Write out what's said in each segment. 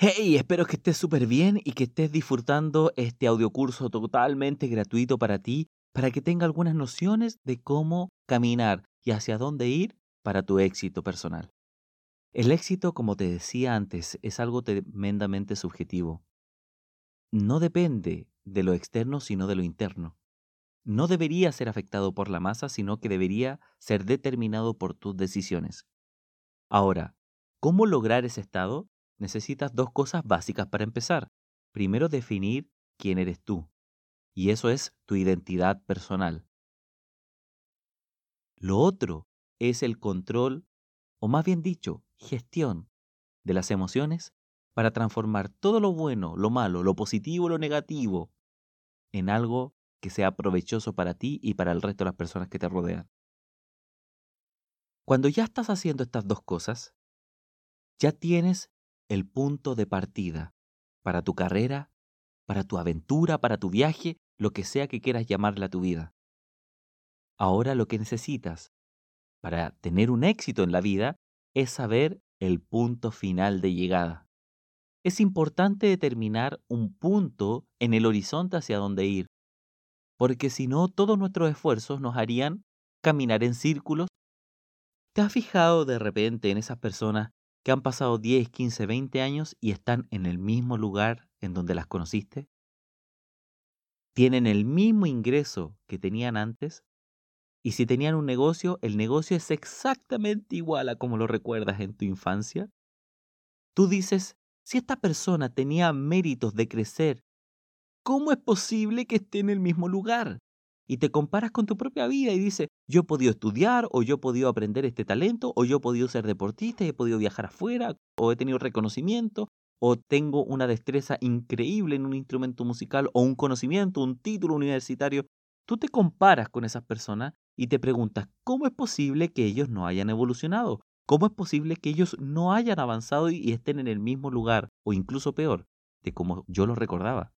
Hey, espero que estés súper bien y que estés disfrutando este audiocurso totalmente gratuito para ti, para que tenga algunas nociones de cómo caminar y hacia dónde ir para tu éxito personal. El éxito, como te decía antes, es algo tremendamente subjetivo. No depende de lo externo, sino de lo interno. No debería ser afectado por la masa, sino que debería ser determinado por tus decisiones. Ahora, ¿cómo lograr ese estado? Necesitas dos cosas básicas para empezar. Primero, definir quién eres tú. Y eso es tu identidad personal. Lo otro es el control, o más bien dicho, gestión de las emociones para transformar todo lo bueno, lo malo, lo positivo, lo negativo en algo que sea provechoso para ti y para el resto de las personas que te rodean. Cuando ya estás haciendo estas dos cosas, ya tienes el punto de partida para tu carrera, para tu aventura, para tu viaje, lo que sea que quieras llamarle a tu vida. Ahora lo que necesitas para tener un éxito en la vida es saber el punto final de llegada. Es importante determinar un punto en el horizonte hacia dónde ir, porque si no todos nuestros esfuerzos nos harían caminar en círculos. ¿Te has fijado de repente en esas personas que han pasado 10, 15, 20 años y están en el mismo lugar en donde las conociste? ¿Tienen el mismo ingreso que tenían antes? Y si tenían un negocio, el negocio es exactamente igual a como lo recuerdas en tu infancia. Tú dices, si esta persona tenía méritos de crecer, ¿cómo es posible que esté en el mismo lugar? Y te comparas con tu propia vida y dices, yo he podido estudiar o yo he podido aprender este talento o yo he podido ser deportista he podido viajar afuera o he tenido reconocimiento o tengo una destreza increíble en un instrumento musical o un conocimiento, un título universitario. Tú te comparas con esas personas y te preguntas, ¿cómo es posible que ellos no hayan evolucionado? ¿Cómo es posible que ellos no hayan avanzado y estén en el mismo lugar o incluso peor de como yo lo recordaba?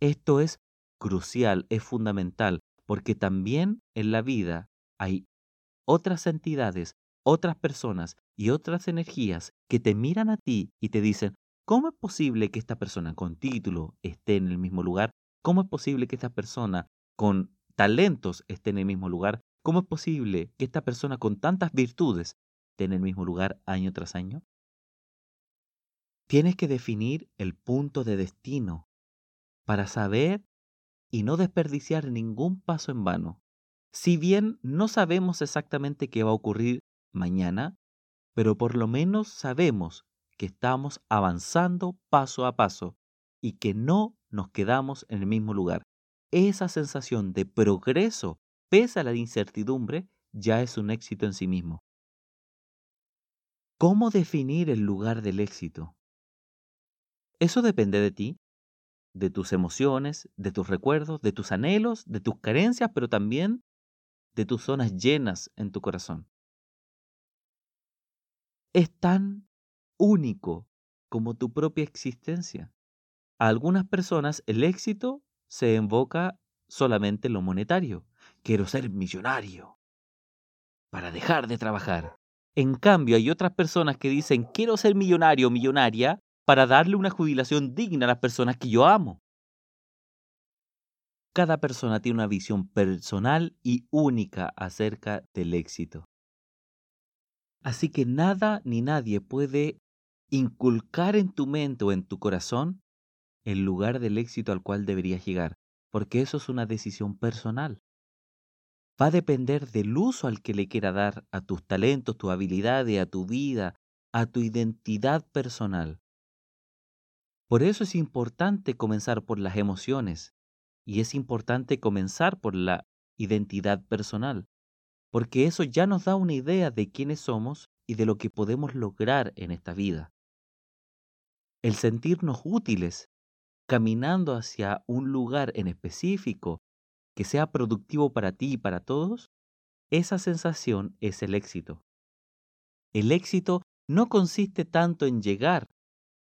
Esto es crucial, es fundamental, porque también en la vida hay otras entidades, otras personas y otras energías que te miran a ti y te dicen, ¿cómo es posible que esta persona con título esté en el mismo lugar? ¿Cómo es posible que esta persona con talentos esté en el mismo lugar? ¿Cómo es posible que esta persona con tantas virtudes esté en el mismo lugar año tras año? Tienes que definir el punto de destino para saber y no desperdiciar ningún paso en vano. Si bien no sabemos exactamente qué va a ocurrir mañana, pero por lo menos sabemos que estamos avanzando paso a paso y que no nos quedamos en el mismo lugar. Esa sensación de progreso, pese a la incertidumbre, ya es un éxito en sí mismo. ¿Cómo definir el lugar del éxito? Eso depende de ti de tus emociones, de tus recuerdos, de tus anhelos, de tus carencias, pero también de tus zonas llenas en tu corazón. Es tan único como tu propia existencia. A algunas personas el éxito se invoca solamente en lo monetario. Quiero ser millonario para dejar de trabajar. En cambio, hay otras personas que dicen, quiero ser millonario millonaria para darle una jubilación digna a las personas que yo amo. Cada persona tiene una visión personal y única acerca del éxito. Así que nada ni nadie puede inculcar en tu mente o en tu corazón el lugar del éxito al cual deberías llegar, porque eso es una decisión personal. Va a depender del uso al que le quiera dar a tus talentos, tus habilidades, a tu vida, a tu identidad personal. Por eso es importante comenzar por las emociones y es importante comenzar por la identidad personal, porque eso ya nos da una idea de quiénes somos y de lo que podemos lograr en esta vida. El sentirnos útiles, caminando hacia un lugar en específico que sea productivo para ti y para todos, esa sensación es el éxito. El éxito no consiste tanto en llegar,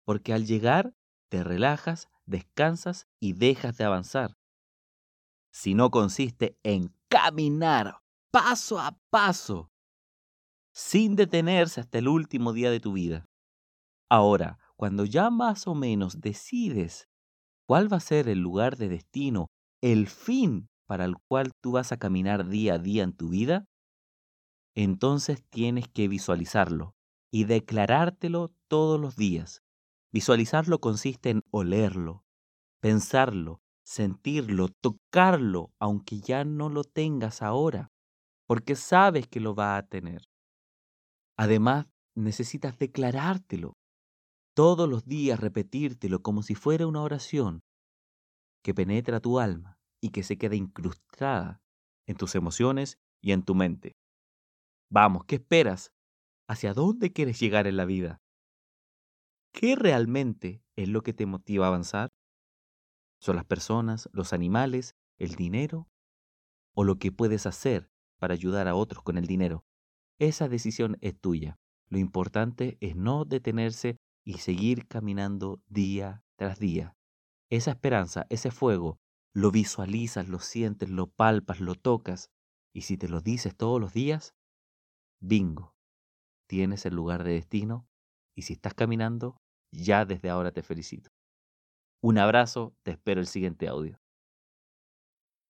porque al llegar te relajas, descansas y dejas de avanzar. Si no consiste en caminar paso a paso, sin detenerse hasta el último día de tu vida. Ahora, cuando ya más o menos decides cuál va a ser el lugar de destino, el fin para el cual tú vas a caminar día a día en tu vida, entonces tienes que visualizarlo y declarártelo todos los días. Visualizarlo consiste en olerlo, pensarlo, sentirlo, tocarlo, aunque ya no lo tengas ahora, porque sabes que lo va a tener. Además, necesitas declarártelo. Todos los días repetírtelo como si fuera una oración que penetra tu alma y que se queda incrustada en tus emociones y en tu mente. Vamos, ¿qué esperas? ¿Hacia dónde quieres llegar en la vida? ¿Qué realmente es lo que te motiva a avanzar? ¿Son las personas, los animales, el dinero? ¿O lo que puedes hacer para ayudar a otros con el dinero? Esa decisión es tuya. Lo importante es no detenerse y seguir caminando día tras día. Esa esperanza, ese fuego, lo visualizas, lo sientes, lo palpas, lo tocas. Y si te lo dices todos los días, bingo, tienes el lugar de destino. Y si estás caminando, ya desde ahora te felicito. Un abrazo, te espero el siguiente audio.